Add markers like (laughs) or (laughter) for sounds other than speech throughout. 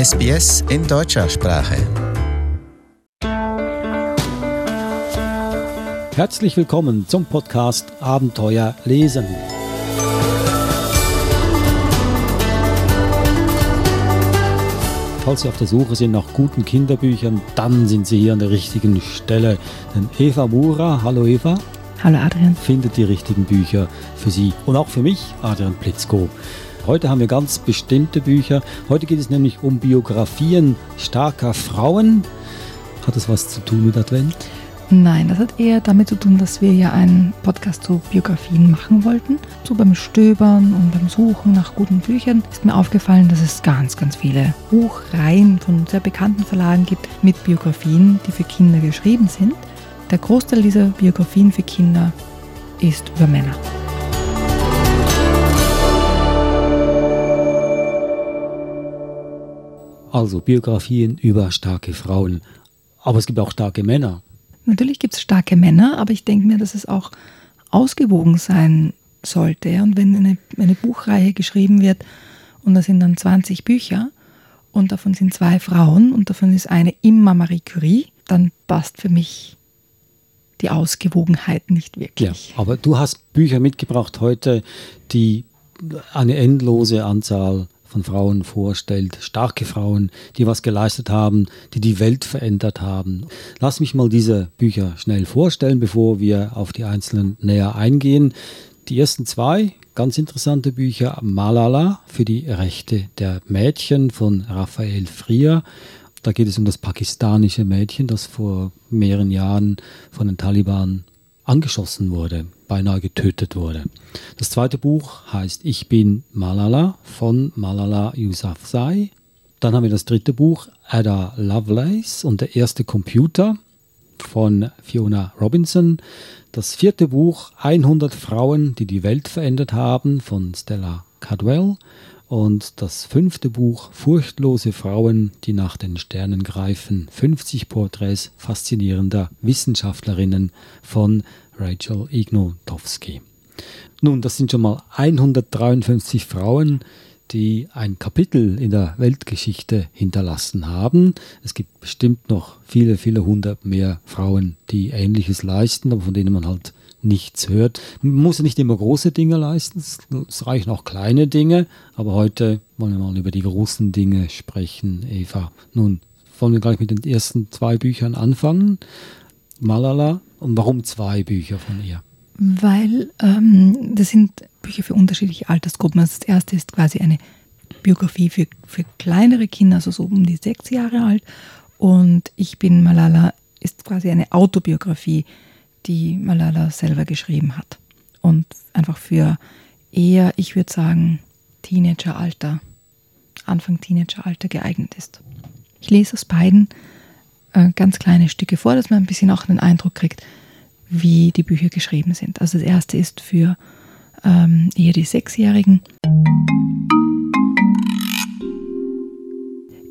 SBS in deutscher Sprache. Herzlich willkommen zum Podcast Abenteuer lesen. Falls Sie auf der Suche sind nach guten Kinderbüchern, dann sind Sie hier an der richtigen Stelle. Denn Eva Mura, hallo Eva. Hallo Adrian. Findet die richtigen Bücher für Sie und auch für mich, Adrian Plitzko. Heute haben wir ganz bestimmte Bücher. Heute geht es nämlich um Biografien starker Frauen. Hat das was zu tun mit Advent? Nein, das hat eher damit zu tun, dass wir ja einen Podcast zu Biografien machen wollten. So beim Stöbern und beim Suchen nach guten Büchern ist mir aufgefallen, dass es ganz, ganz viele Buchreihen von sehr bekannten Verlagen gibt mit Biografien, die für Kinder geschrieben sind. Der Großteil dieser Biografien für Kinder ist über Männer. Also Biografien über starke Frauen. Aber es gibt auch starke Männer. Natürlich gibt es starke Männer, aber ich denke mir, dass es auch ausgewogen sein sollte. Und wenn eine, eine Buchreihe geschrieben wird und da sind dann 20 Bücher und davon sind zwei Frauen und davon ist eine immer Marie Curie, dann passt für mich die Ausgewogenheit nicht wirklich. Ja, aber du hast Bücher mitgebracht heute, die eine endlose Anzahl von Frauen vorstellt. Starke Frauen, die was geleistet haben, die die Welt verändert haben. Lass mich mal diese Bücher schnell vorstellen, bevor wir auf die einzelnen näher eingehen. Die ersten zwei ganz interessante Bücher, Malala für die Rechte der Mädchen von Raphael Frier. Da geht es um das pakistanische Mädchen, das vor mehreren Jahren von den Taliban angeschossen wurde, beinahe getötet wurde. Das zweite Buch heißt Ich bin Malala von Malala Yousafzai. Dann haben wir das dritte Buch Ada Lovelace und der erste Computer von Fiona Robinson. Das vierte Buch 100 Frauen, die die Welt verändert haben von Stella Cadwell. Und das fünfte Buch Furchtlose Frauen, die nach den Sternen greifen. 50 Porträts faszinierender Wissenschaftlerinnen von Rachel Ignotowski. Nun, das sind schon mal 153 Frauen, die ein Kapitel in der Weltgeschichte hinterlassen haben. Es gibt bestimmt noch viele, viele hundert mehr Frauen, die Ähnliches leisten, aber von denen man halt nichts hört. Man muss nicht immer große Dinge leisten, es reichen auch kleine Dinge, aber heute wollen wir mal über die großen Dinge sprechen, Eva. Nun, wollen wir gleich mit den ersten zwei Büchern anfangen. Malala und warum zwei Bücher von ihr? Weil ähm, das sind Bücher für unterschiedliche Altersgruppen. Also das erste ist quasi eine Biografie für, für kleinere Kinder, also so um die sechs Jahre alt. Und Ich bin Malala ist quasi eine Autobiografie die Malala selber geschrieben hat. Und einfach für eher, ich würde sagen, Teenageralter, Anfang Teenageralter geeignet ist. Ich lese aus beiden äh, ganz kleine Stücke vor, dass man ein bisschen auch einen Eindruck kriegt, wie die Bücher geschrieben sind. Also das erste ist für ähm, eher die Sechsjährigen.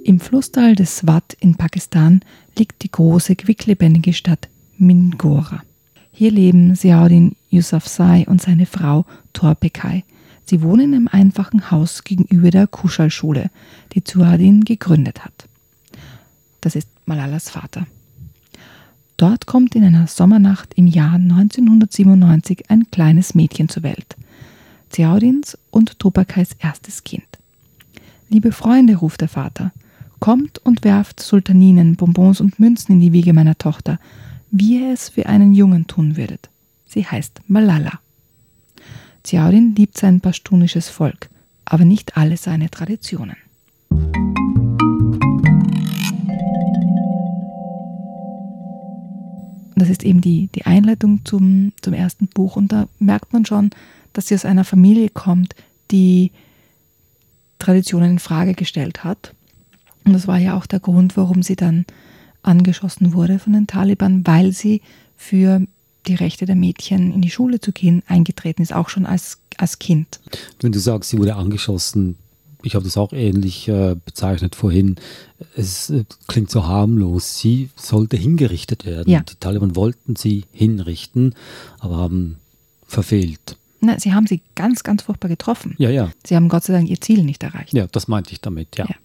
Im Flusstal des Swat in Pakistan liegt die große, quicklebendige Stadt Mingora. Hier leben Seaudin Yousafzai und seine Frau Torpekai. Sie wohnen im einfachen Haus gegenüber der Kuschal-Schule, die Suadin gegründet hat. Das ist Malalas Vater. Dort kommt in einer Sommernacht im Jahr 1997 ein kleines Mädchen zur Welt. Ziaudins und Topakais erstes Kind. Liebe Freunde, ruft der Vater, kommt und werft Sultaninen, Bonbons und Münzen in die Wiege meiner Tochter, wie ihr es für einen Jungen tun würdet. Sie heißt Malala. Ziaudin liebt sein pashtunisches Volk, aber nicht alle seine Traditionen. Das ist eben die, die Einleitung zum, zum ersten Buch und da merkt man schon, dass sie aus einer Familie kommt, die Traditionen in Frage gestellt hat. Und das war ja auch der Grund, warum sie dann angeschossen wurde von den Taliban, weil sie für die Rechte der Mädchen in die Schule zu gehen eingetreten ist, auch schon als, als Kind. Wenn du sagst, sie wurde angeschossen, ich habe das auch ähnlich äh, bezeichnet vorhin, es äh, klingt so harmlos. Sie sollte hingerichtet werden. Ja. Die Taliban wollten sie hinrichten, aber haben verfehlt. Na, sie haben sie ganz, ganz furchtbar getroffen. Ja, ja. Sie haben Gott sei Dank ihr Ziel nicht erreicht. Ja, das meinte ich damit, ja. Ja.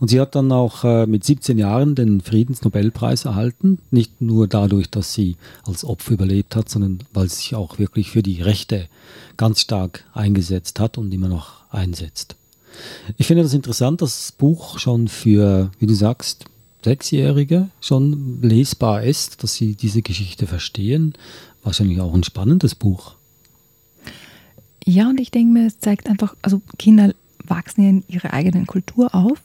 Und sie hat dann auch äh, mit 17 Jahren den Friedensnobelpreis erhalten. Nicht nur dadurch, dass sie als Opfer überlebt hat, sondern weil sie sich auch wirklich für die Rechte ganz stark eingesetzt hat und immer noch einsetzt. Ich finde das interessant, dass das Buch schon für, wie du sagst, Sechsjährige schon lesbar ist, dass sie diese Geschichte verstehen. Wahrscheinlich auch ein spannendes Buch. Ja, und ich denke mir, es zeigt einfach, also Kinder wachsen in ihrer eigenen Kultur auf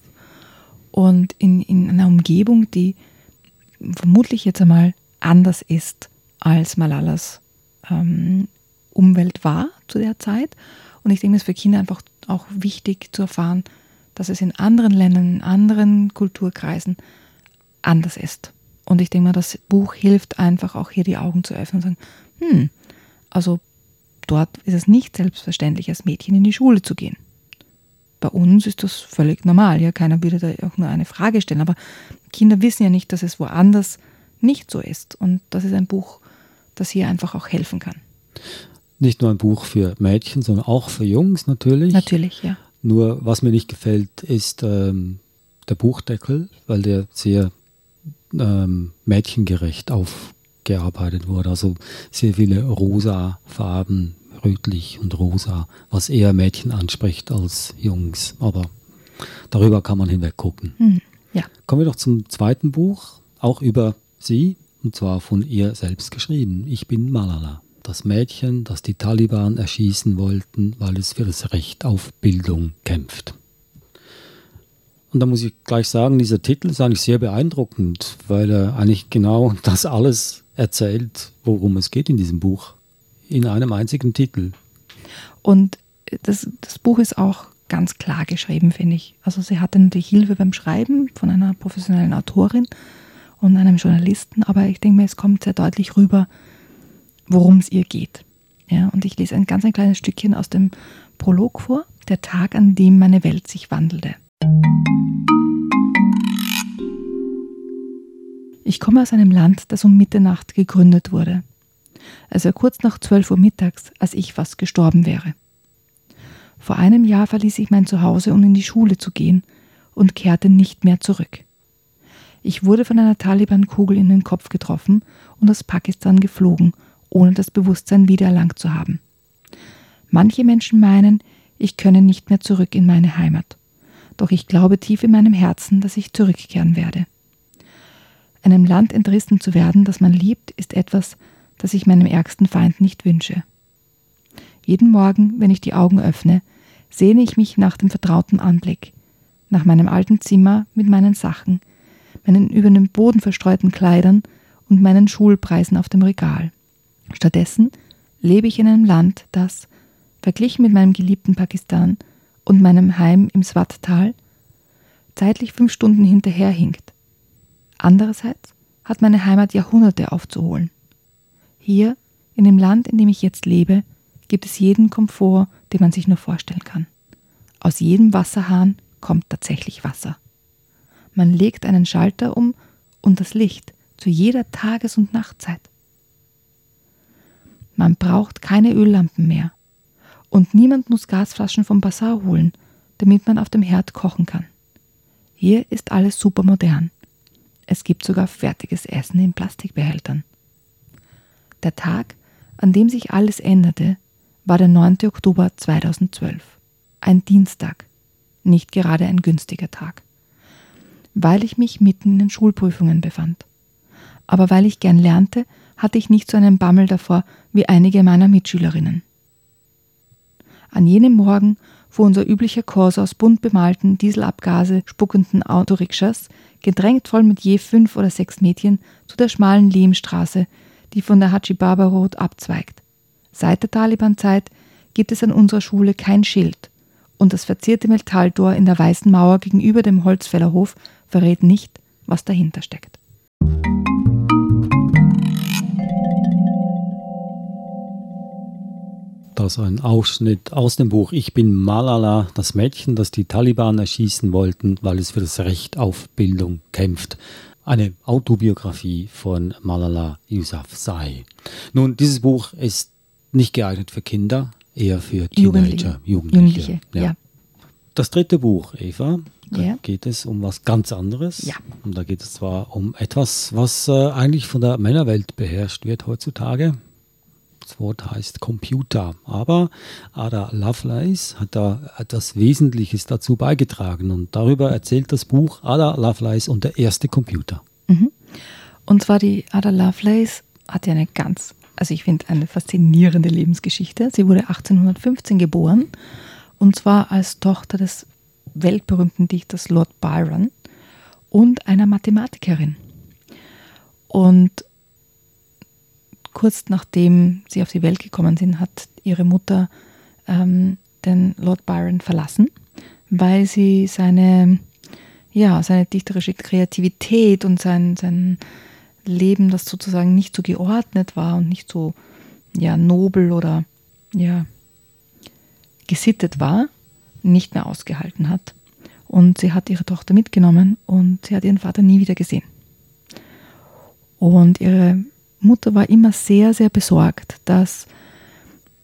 und in, in einer Umgebung, die vermutlich jetzt einmal anders ist, als Malalas ähm, Umwelt war zu der Zeit. Und ich denke, es ist für Kinder einfach auch wichtig zu erfahren, dass es in anderen Ländern, in anderen Kulturkreisen anders ist. Und ich denke mal, das Buch hilft einfach auch hier die Augen zu öffnen und sagen, hm, also dort ist es nicht selbstverständlich, als Mädchen in die Schule zu gehen. Bei uns ist das völlig normal, ja, keiner würde da auch nur eine Frage stellen, aber Kinder wissen ja nicht, dass es woanders nicht so ist. Und das ist ein Buch, das hier einfach auch helfen kann. Nicht nur ein Buch für Mädchen, sondern auch für Jungs natürlich. Natürlich, ja. Nur was mir nicht gefällt, ist ähm, der Buchdeckel, weil der sehr ähm, mädchengerecht aufgearbeitet wurde. Also sehr viele rosa Farben, rötlich und rosa, was eher Mädchen anspricht als Jungs. Aber darüber kann man hinweg gucken. Mhm. Ja. Kommen wir doch zum zweiten Buch, auch über sie, und zwar von ihr selbst geschrieben. Ich bin Malala. Das Mädchen, das die Taliban erschießen wollten, weil es für das Recht auf Bildung kämpft. Und da muss ich gleich sagen, dieser Titel ist eigentlich sehr beeindruckend, weil er eigentlich genau (laughs) das alles erzählt, worum es geht in diesem Buch. In einem einzigen Titel. Und das, das Buch ist auch ganz klar geschrieben, finde ich. Also sie hatte natürlich Hilfe beim Schreiben von einer professionellen Autorin und einem Journalisten, aber ich denke mir, es kommt sehr deutlich rüber, worum es ihr geht. Ja, und ich lese ein ganz ein kleines Stückchen aus dem Prolog vor, der Tag, an dem meine Welt sich wandelte. Ich komme aus einem Land, das um Mitternacht gegründet wurde. War kurz nach 12 Uhr mittags, als ich fast gestorben wäre. Vor einem Jahr verließ ich mein Zuhause, um in die Schule zu gehen und kehrte nicht mehr zurück. Ich wurde von einer Taliban-Kugel in den Kopf getroffen und aus Pakistan geflogen, ohne das Bewusstsein wiedererlangt zu haben. Manche Menschen meinen, ich könne nicht mehr zurück in meine Heimat doch ich glaube tief in meinem Herzen, dass ich zurückkehren werde. Einem Land entrissen zu werden, das man liebt, ist etwas, das ich meinem ärgsten Feind nicht wünsche. Jeden Morgen, wenn ich die Augen öffne, sehne ich mich nach dem vertrauten Anblick, nach meinem alten Zimmer mit meinen Sachen, meinen über den Boden verstreuten Kleidern und meinen Schulpreisen auf dem Regal. Stattdessen lebe ich in einem Land, das, verglichen mit meinem geliebten Pakistan, und meinem Heim im Swat-Tal zeitlich fünf Stunden hinterherhinkt. Andererseits hat meine Heimat Jahrhunderte aufzuholen. Hier, in dem Land, in dem ich jetzt lebe, gibt es jeden Komfort, den man sich nur vorstellen kann. Aus jedem Wasserhahn kommt tatsächlich Wasser. Man legt einen Schalter um und das Licht zu jeder Tages- und Nachtzeit. Man braucht keine Öllampen mehr. Und niemand muss Gasflaschen vom Bazar holen, damit man auf dem Herd kochen kann. Hier ist alles super modern. Es gibt sogar fertiges Essen in Plastikbehältern. Der Tag, an dem sich alles änderte, war der 9. Oktober 2012. Ein Dienstag, nicht gerade ein günstiger Tag. Weil ich mich mitten in den Schulprüfungen befand. Aber weil ich gern lernte, hatte ich nicht so einen Bammel davor wie einige meiner Mitschülerinnen. An jenem Morgen fuhr unser üblicher Kurs aus bunt bemalten, Dieselabgase spuckenden Autorikschas, gedrängt voll mit je fünf oder sechs Mädchen, zu der schmalen Lehmstraße, die von der Haji Baba Road abzweigt. Seit der Taliban-Zeit gibt es an unserer Schule kein Schild und das verzierte Metalltor in der weißen Mauer gegenüber dem Holzfällerhof verrät nicht, was dahinter steckt. Das ein Ausschnitt aus dem Buch Ich bin Malala, das Mädchen, das die Taliban erschießen wollten, weil es für das Recht auf Bildung kämpft. Eine Autobiografie von Malala Yousafzai. Nun, dieses Buch ist nicht geeignet für Kinder, eher für Teenager, Jugendliche. Jugendliche. ja. ja. Das dritte Buch, Eva, da Ja. geht es um was ganz anderes. Ja. Und da geht es zwar um etwas, was äh, eigentlich von der Männerwelt beherrscht wird heutzutage. Das Wort heißt Computer. Aber Ada Lovelace hat da etwas Wesentliches dazu beigetragen. Und darüber erzählt das Buch Ada Lovelace und der erste Computer. Und zwar die Ada Lovelace hat ja eine ganz, also ich finde, eine faszinierende Lebensgeschichte. Sie wurde 1815 geboren und zwar als Tochter des weltberühmten Dichters Lord Byron und einer Mathematikerin. Und kurz nachdem sie auf die Welt gekommen sind, hat ihre Mutter ähm, den Lord Byron verlassen, weil sie seine, ja, seine dichterische Kreativität und sein, sein Leben, das sozusagen nicht so geordnet war und nicht so ja, nobel oder ja, gesittet war, nicht mehr ausgehalten hat. Und sie hat ihre Tochter mitgenommen und sie hat ihren Vater nie wieder gesehen. Und ihre Mutter war immer sehr, sehr besorgt, dass,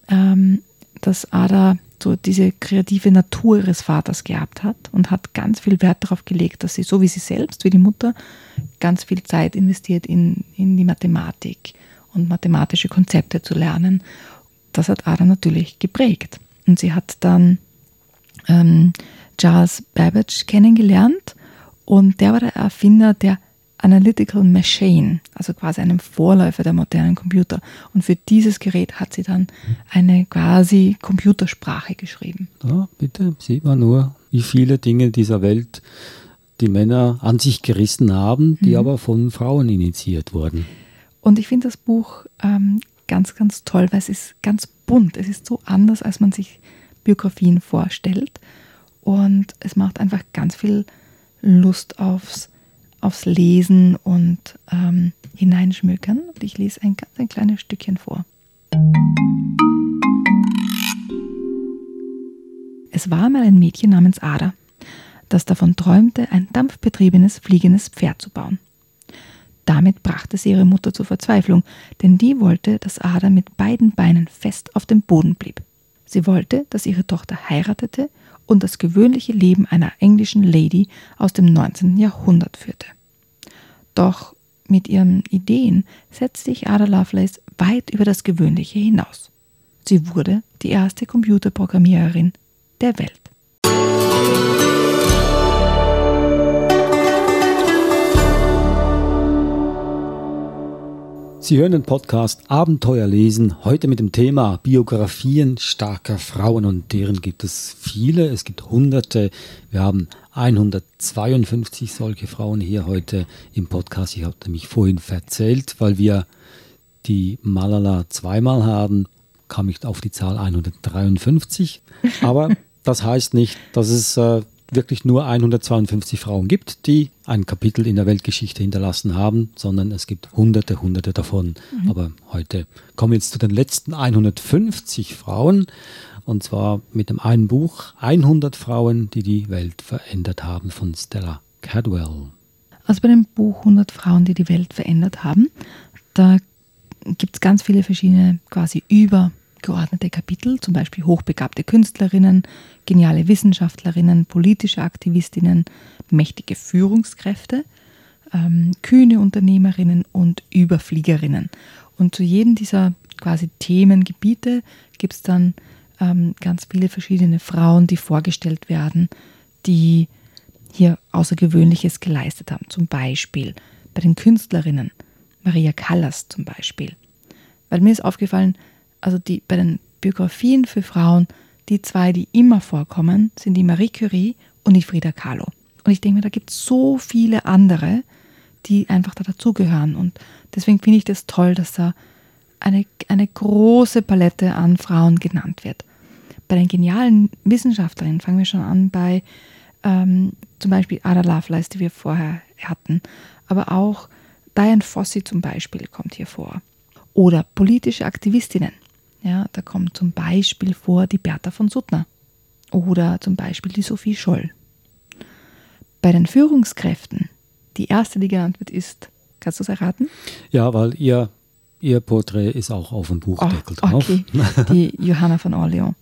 ähm, dass Ada so diese kreative Natur ihres Vaters geerbt hat und hat ganz viel Wert darauf gelegt, dass sie, so wie sie selbst, wie die Mutter, ganz viel Zeit investiert in, in die Mathematik und mathematische Konzepte zu lernen. Das hat Ada natürlich geprägt. Und sie hat dann ähm, Charles Babbage kennengelernt und der war der Erfinder der Analytical Machine, also quasi einem Vorläufer der modernen Computer. Und für dieses Gerät hat sie dann eine quasi Computersprache geschrieben. Da, bitte, sieht man nur, wie viele Dinge dieser Welt die Männer an sich gerissen haben, die aber von Frauen initiiert wurden. Und ich finde das Buch ähm, ganz, ganz toll, weil es ist ganz bunt. Es ist so anders, als man sich Biografien vorstellt. Und es macht einfach ganz viel Lust aufs, aufs Lesen und ähm, Hineinschmökern. Und ich lese ein ganz ein kleines Stückchen vor. Es war mal ein Mädchen namens Ada, das davon träumte, ein dampfbetriebenes fliegendes Pferd zu bauen. Damit brachte sie ihre Mutter zur Verzweiflung, denn die wollte, dass Ada mit beiden Beinen fest auf dem Boden blieb. Sie wollte, dass ihre Tochter heiratete und das gewöhnliche Leben einer englischen Lady aus dem 19. Jahrhundert führte. Doch mit ihren Ideen setzte sich Ada Lovelace weit über das Gewöhnliche hinaus. Sie wurde die erste Computerprogrammiererin der Welt. Sie hören den Podcast Abenteuer lesen, heute mit dem Thema Biografien starker Frauen und deren gibt es viele, es gibt hunderte. Wir haben 152 solche Frauen hier heute im Podcast. Ich habe mich vorhin verzählt, weil wir die Malala zweimal haben, kam ich auf die Zahl 153. Aber (laughs) das heißt nicht, dass es äh, wirklich nur 152 Frauen gibt, die ein Kapitel in der Weltgeschichte hinterlassen haben, sondern es gibt hunderte, hunderte davon. Aber heute kommen wir jetzt zu den letzten 150 Frauen. Und zwar mit dem einen Buch 100 Frauen, die die Welt verändert haben von Stella Cadwell. Also bei dem Buch 100 Frauen, die die Welt verändert haben, da gibt es ganz viele verschiedene quasi übergeordnete Kapitel, zum Beispiel hochbegabte Künstlerinnen, geniale Wissenschaftlerinnen, politische Aktivistinnen, mächtige Führungskräfte, ähm, kühne Unternehmerinnen und Überfliegerinnen. Und zu jedem dieser quasi Themengebiete gibt es dann ähm, ganz viele verschiedene Frauen, die vorgestellt werden, die hier Außergewöhnliches geleistet haben. Zum Beispiel bei den Künstlerinnen, Maria Callas zum Beispiel. Weil mir ist aufgefallen, also die, bei den Biografien für Frauen, die zwei, die immer vorkommen, sind die Marie Curie und die Frida Kahlo. Und ich denke mir, da gibt es so viele andere, die einfach da dazugehören. Und deswegen finde ich das toll, dass da eine, eine große Palette an Frauen genannt wird. Bei den genialen Wissenschaftlerinnen fangen wir schon an bei ähm, zum Beispiel Ada Lovelace, die wir vorher hatten, aber auch Diane Fossey zum Beispiel kommt hier vor. Oder politische Aktivistinnen. Ja, da kommt zum Beispiel vor die Bertha von Suttner oder zum Beispiel die Sophie Scholl. Bei den Führungskräften, die erste, die genannt wird, ist, kannst du es erraten? Ja, weil ihr, ihr Porträt ist auch auf dem Buchdeckel drauf. Oh, (laughs) okay. Die Johanna von Orleans.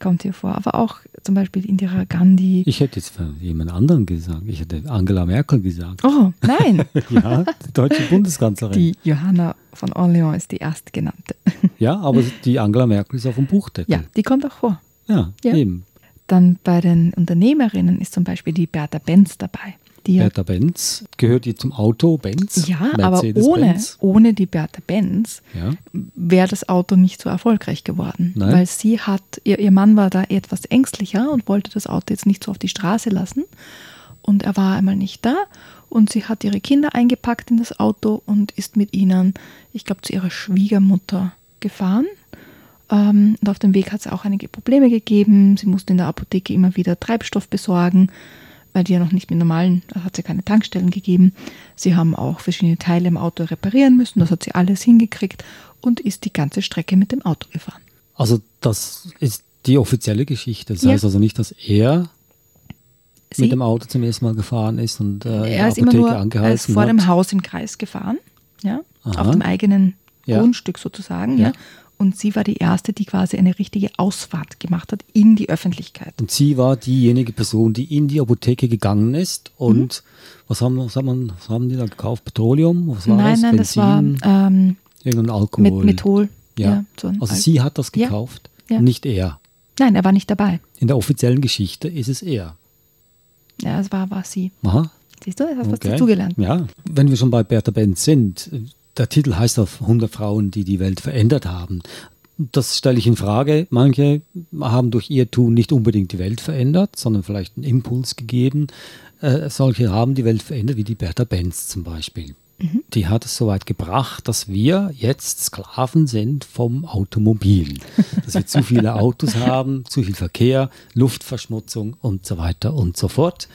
Kommt hier vor. Aber auch zum Beispiel Indira Gandhi. Ich hätte jetzt jemand anderen gesagt. Ich hätte Angela Merkel gesagt. Oh, nein. (laughs) ja, die deutsche (laughs) Bundeskanzlerin. Die Johanna von Orleans ist die erstgenannte. (laughs) ja, aber die Angela Merkel ist auf dem Buchdeckel. Ja, die kommt auch vor. Ja, ja. eben. Dann bei den Unternehmerinnen ist zum Beispiel die Bertha Benz dabei. Die Bertha Benz, gehört die zum Auto Benz? Ja, aber ohne, ohne die Bertha Benz ja. wäre das Auto nicht so erfolgreich geworden. Nein. Weil sie hat, ihr, ihr Mann war da etwas ängstlicher und wollte das Auto jetzt nicht so auf die Straße lassen. Und er war einmal nicht da und sie hat ihre Kinder eingepackt in das Auto und ist mit ihnen, ich glaube, zu ihrer Schwiegermutter gefahren. Ähm, und auf dem Weg hat es auch einige Probleme gegeben. Sie musste in der Apotheke immer wieder Treibstoff besorgen weil die ja noch nicht mit normalen, da hat sie keine Tankstellen gegeben. Sie haben auch verschiedene Teile im Auto reparieren müssen, das hat sie alles hingekriegt und ist die ganze Strecke mit dem Auto gefahren. Also das ist die offizielle Geschichte. Das ja. heißt also nicht, dass er sie? mit dem Auto zum ersten Mal gefahren ist und äh, er ist Apotheke immer nur, angehalten er ist vor hat. dem Haus im Kreis gefahren, ja, auf dem eigenen ja. Grundstück sozusagen, ja. ja und sie war die erste, die quasi eine richtige Ausfahrt gemacht hat in die Öffentlichkeit. Und sie war diejenige Person, die in die Apotheke gegangen ist und mhm. was, haben, was, haben, was haben die da gekauft? Petroleum? Was war nein, das? Nein, Benzin? das war ähm, irgendein Alkohol. Mit Methol. Ja. ja so also Al sie hat das gekauft, ja. Ja. nicht er. Nein, er war nicht dabei. In der offiziellen Geschichte ist es er. Ja, es war, war sie. Aha. Siehst du, das hast du okay. dazugelernt. Ja, wenn wir schon bei Bertha Benz sind, der Titel heißt auf 100 Frauen, die die Welt verändert haben. Das stelle ich in Frage. Manche haben durch ihr Tun nicht unbedingt die Welt verändert, sondern vielleicht einen Impuls gegeben. Äh, solche haben die Welt verändert, wie die Bertha Benz zum Beispiel. Mhm. Die hat es so weit gebracht, dass wir jetzt Sklaven sind vom Automobil. Dass wir zu viele (laughs) Autos haben, zu viel Verkehr, Luftverschmutzung und so weiter und so fort.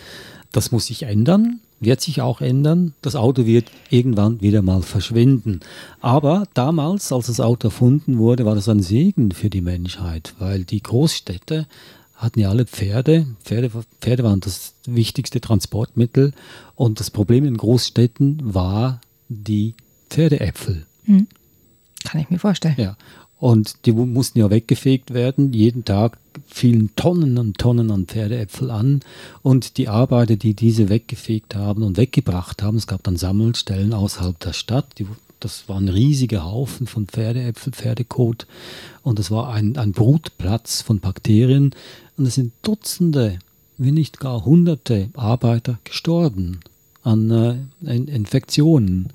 Das muss sich ändern wird sich auch ändern. Das Auto wird irgendwann wieder mal verschwinden. Aber damals, als das Auto erfunden wurde, war das ein Segen für die Menschheit, weil die Großstädte hatten ja alle Pferde. Pferde, Pferde waren das wichtigste Transportmittel. Und das Problem in Großstädten war die Pferdeäpfel. Hm. Kann ich mir vorstellen. Ja. Und die mussten ja weggefegt werden. Jeden Tag fielen Tonnen und Tonnen an Pferdeäpfel an. Und die Arbeiter, die diese weggefegt haben und weggebracht haben, es gab dann Sammelstellen außerhalb der Stadt. Die, das waren riesige Haufen von Pferdeäpfel, Pferdekot. Und es war ein, ein Brutplatz von Bakterien. Und es sind Dutzende, wenn nicht gar Hunderte Arbeiter gestorben an äh, Infektionen.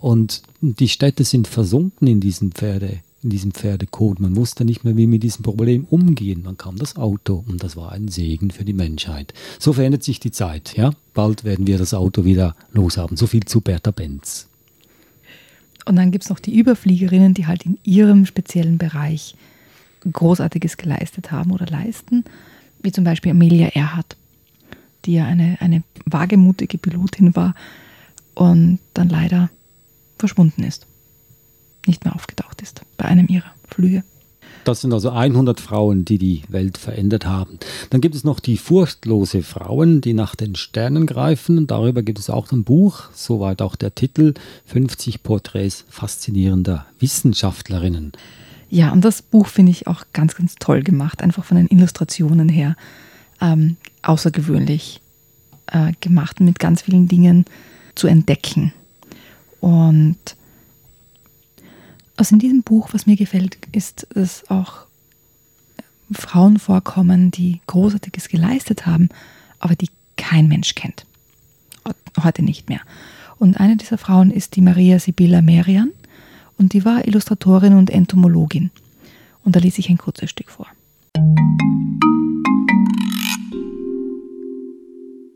Und die Städte sind versunken in diesen Pferdeäpfeln in diesem Pferdekot. Man wusste nicht mehr, wie mit diesem Problem umgehen. Dann kam das Auto und das war ein Segen für die Menschheit. So verändert sich die Zeit. Ja? Bald werden wir das Auto wieder loshaben. So viel zu Bertha Benz. Und dann gibt es noch die Überfliegerinnen, die halt in ihrem speziellen Bereich Großartiges geleistet haben oder leisten, wie zum Beispiel Amelia Earhart, die ja eine, eine wagemutige Pilotin war und dann leider verschwunden ist nicht mehr aufgetaucht ist bei einem ihrer Flüge. Das sind also 100 Frauen, die die Welt verändert haben. Dann gibt es noch die furchtlose Frauen, die nach den Sternen greifen. Darüber gibt es auch ein Buch, soweit auch der Titel, 50 Porträts faszinierender Wissenschaftlerinnen. Ja, und das Buch finde ich auch ganz, ganz toll gemacht, einfach von den Illustrationen her. Ähm, außergewöhnlich äh, gemacht, mit ganz vielen Dingen zu entdecken. Und also in diesem Buch, was mir gefällt, ist, dass auch Frauen vorkommen, die Großartiges geleistet haben, aber die kein Mensch kennt. Heute nicht mehr. Und eine dieser Frauen ist die Maria Sibylla Merian und die war Illustratorin und Entomologin. Und da lese ich ein kurzes Stück vor.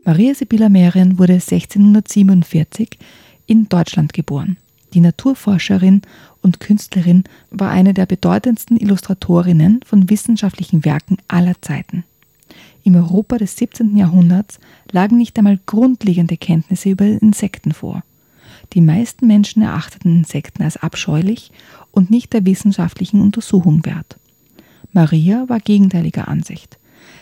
Maria Sibylla Merian wurde 1647 in Deutschland geboren. Die Naturforscherin und Künstlerin war eine der bedeutendsten Illustratorinnen von wissenschaftlichen Werken aller Zeiten. Im Europa des 17. Jahrhunderts lagen nicht einmal grundlegende Kenntnisse über Insekten vor. Die meisten Menschen erachteten Insekten als abscheulich und nicht der wissenschaftlichen Untersuchung wert. Maria war gegenteiliger Ansicht.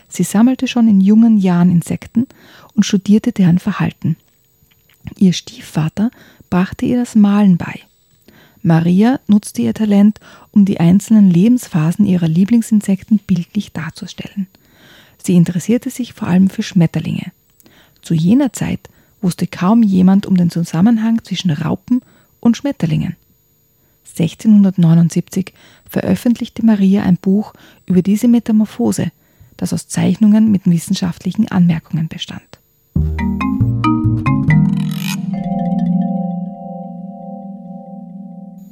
Sie sammelte schon in jungen Jahren Insekten und studierte deren Verhalten. Ihr Stiefvater brachte ihr das Malen bei. Maria nutzte ihr Talent, um die einzelnen Lebensphasen ihrer Lieblingsinsekten bildlich darzustellen. Sie interessierte sich vor allem für Schmetterlinge. Zu jener Zeit wusste kaum jemand um den Zusammenhang zwischen Raupen und Schmetterlingen. 1679 veröffentlichte Maria ein Buch über diese Metamorphose, das aus Zeichnungen mit wissenschaftlichen Anmerkungen bestand.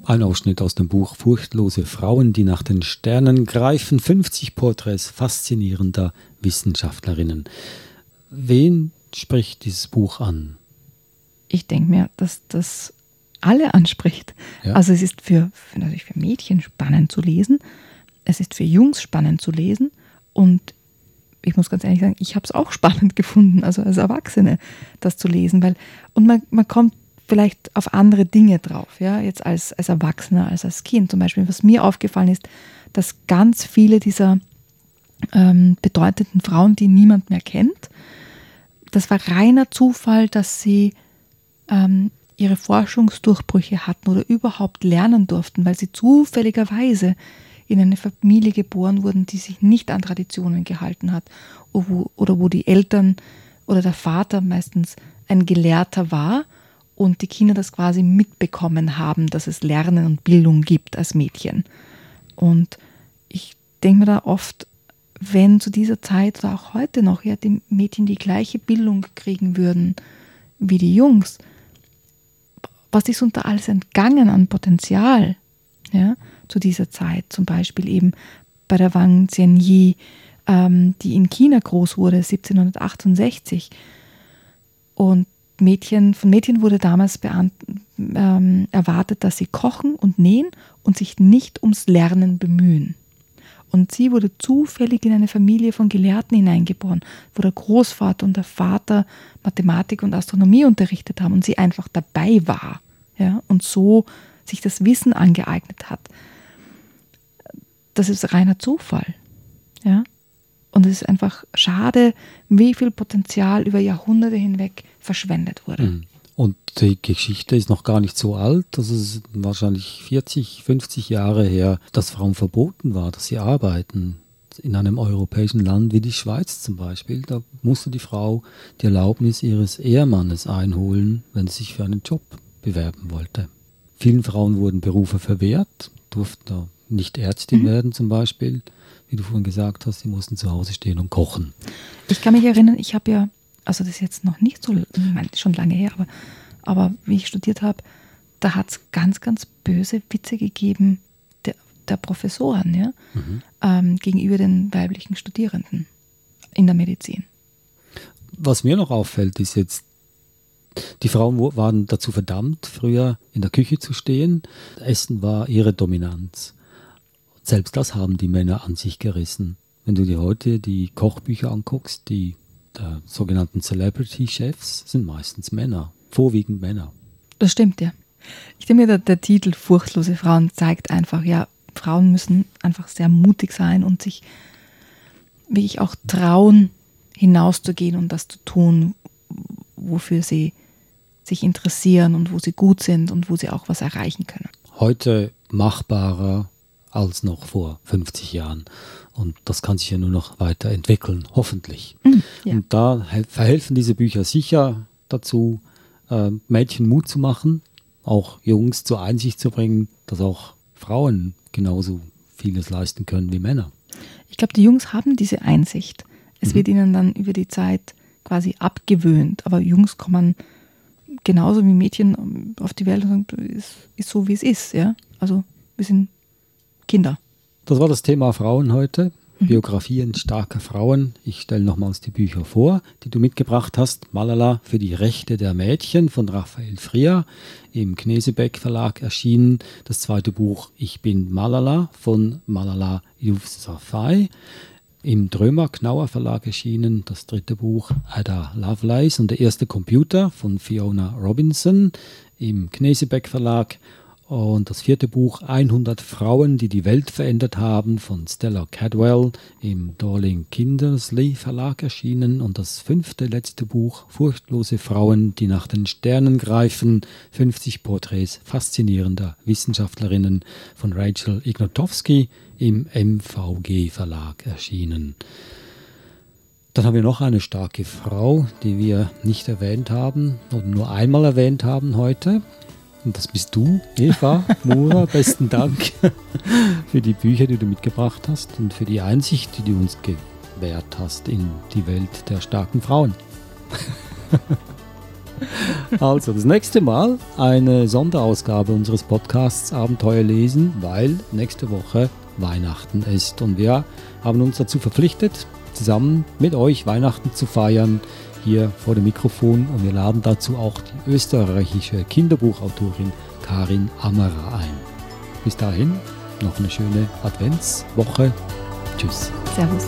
Ein Ausschnitt aus dem Buch Furchtlose Frauen, die nach den Sternen greifen. 50 Porträts faszinierender Wissenschaftlerinnen. Wen spricht dieses Buch an? Ich denke mir, dass das alle anspricht. Ja. Also es ist für, für, natürlich für Mädchen spannend zu lesen, es ist für Jungs spannend zu lesen und ich muss ganz ehrlich sagen, ich habe es auch spannend (laughs) gefunden, also als Erwachsene das zu lesen, weil und man, man kommt vielleicht auf andere Dinge drauf, ja, jetzt als, als Erwachsener, als als Kind. Zum Beispiel, was mir aufgefallen ist, dass ganz viele dieser ähm, bedeutenden Frauen, die niemand mehr kennt, das war reiner Zufall, dass sie ähm, ihre Forschungsdurchbrüche hatten oder überhaupt lernen durften, weil sie zufälligerweise in eine Familie geboren wurden, die sich nicht an Traditionen gehalten hat oder wo, oder wo die Eltern oder der Vater meistens ein Gelehrter war und die Kinder das quasi mitbekommen haben, dass es Lernen und Bildung gibt als Mädchen. Und ich denke mir da oft, wenn zu dieser Zeit oder auch heute noch ja, die Mädchen die gleiche Bildung kriegen würden wie die Jungs, was ist unter alles entgangen an Potenzial ja, zu dieser Zeit? Zum Beispiel eben bei der Wang Jianyi, ähm, die in China groß wurde, 1768. Und Mädchen, von Mädchen wurde damals ähm, erwartet, dass sie kochen und nähen und sich nicht ums Lernen bemühen. Und sie wurde zufällig in eine Familie von Gelehrten hineingeboren, wo der Großvater und der Vater Mathematik und Astronomie unterrichtet haben und sie einfach dabei war ja, und so sich das Wissen angeeignet hat. Das ist reiner Zufall. Ja? Und es ist einfach schade, wie viel Potenzial über Jahrhunderte hinweg verschwendet wurde. Mhm. Und die Geschichte ist noch gar nicht so alt. Das ist wahrscheinlich 40, 50 Jahre her, dass Frauen verboten war, dass sie arbeiten. In einem europäischen Land wie die Schweiz zum Beispiel, da musste die Frau die Erlaubnis ihres Ehemannes einholen, wenn sie sich für einen Job bewerben wollte. Vielen Frauen wurden Berufe verwehrt, durften nicht Ärztin mhm. werden zum Beispiel wie du vorhin gesagt hast, die mussten zu Hause stehen und kochen. Ich kann mich erinnern, ich habe ja, also das ist jetzt noch nicht so, ich meine, schon lange her, aber, aber wie ich studiert habe, da hat es ganz, ganz böse Witze gegeben der, der Professoren ja, mhm. ähm, gegenüber den weiblichen Studierenden in der Medizin. Was mir noch auffällt, ist jetzt, die Frauen waren dazu verdammt, früher in der Küche zu stehen. Essen war ihre Dominanz. Selbst das haben die Männer an sich gerissen. Wenn du dir heute die Kochbücher anguckst, die sogenannten Celebrity-Chefs sind meistens Männer, vorwiegend Männer. Das stimmt, ja. Ich denke mir, der, der Titel Furchtlose Frauen zeigt einfach, ja, Frauen müssen einfach sehr mutig sein und sich wirklich auch trauen, hinauszugehen und das zu tun, wofür sie sich interessieren und wo sie gut sind und wo sie auch was erreichen können. Heute machbarer, als noch vor 50 Jahren. Und das kann sich ja nur noch weiterentwickeln, hoffentlich. Mhm, ja. Und da verhelfen diese Bücher sicher dazu, äh, Mädchen Mut zu machen, auch Jungs zur Einsicht zu bringen, dass auch Frauen genauso vieles leisten können wie Männer. Ich glaube, die Jungs haben diese Einsicht. Es mhm. wird ihnen dann über die Zeit quasi abgewöhnt. Aber Jungs kommen genauso wie Mädchen auf die Welt und sagen, ist, ist so, wie es ist. Ja? Also wir sind Kinder. Das war das Thema Frauen heute. Biografien starker Frauen. Ich stelle nochmals die Bücher vor, die du mitgebracht hast. Malala für die Rechte der Mädchen von Raphael Frier im Knesebeck Verlag erschienen. Das zweite Buch Ich bin Malala von Malala Yousafzai im Drömer Knauer Verlag erschienen. Das dritte Buch Ada Lovelace und der erste Computer von Fiona Robinson im Knesebeck Verlag Und das vierte Buch 100 Frauen, die die Welt verändert haben von Stella Cadwell im Dorling Kindersley Verlag erschienen. Und das fünfte, letzte Buch Furchtlose Frauen, die nach den Sternen greifen. 50 Porträts faszinierender Wissenschaftlerinnen von Rachel Ignotowski im MVG Verlag erschienen. Dann haben wir noch eine starke Frau, die wir nicht erwähnt haben oder nur einmal erwähnt haben heute. Und das bist du, Eva Mura. (laughs) Besten Dank für die Bücher, die du mitgebracht hast und für die Einsicht, die du uns gewährt hast in die Welt der starken Frauen. (laughs) also, das nächste Mal eine Sonderausgabe unseres Podcasts Abenteuer lesen, weil nächste Woche Weihnachten ist. Und wir haben uns dazu verpflichtet, zusammen mit euch Weihnachten zu feiern hier vor dem Mikrofon und wir laden dazu auch die österreichische Kinderbuchautorin Karin Ammerer ein. Bis dahin noch eine schöne Adventswoche. Tschüss. Servus.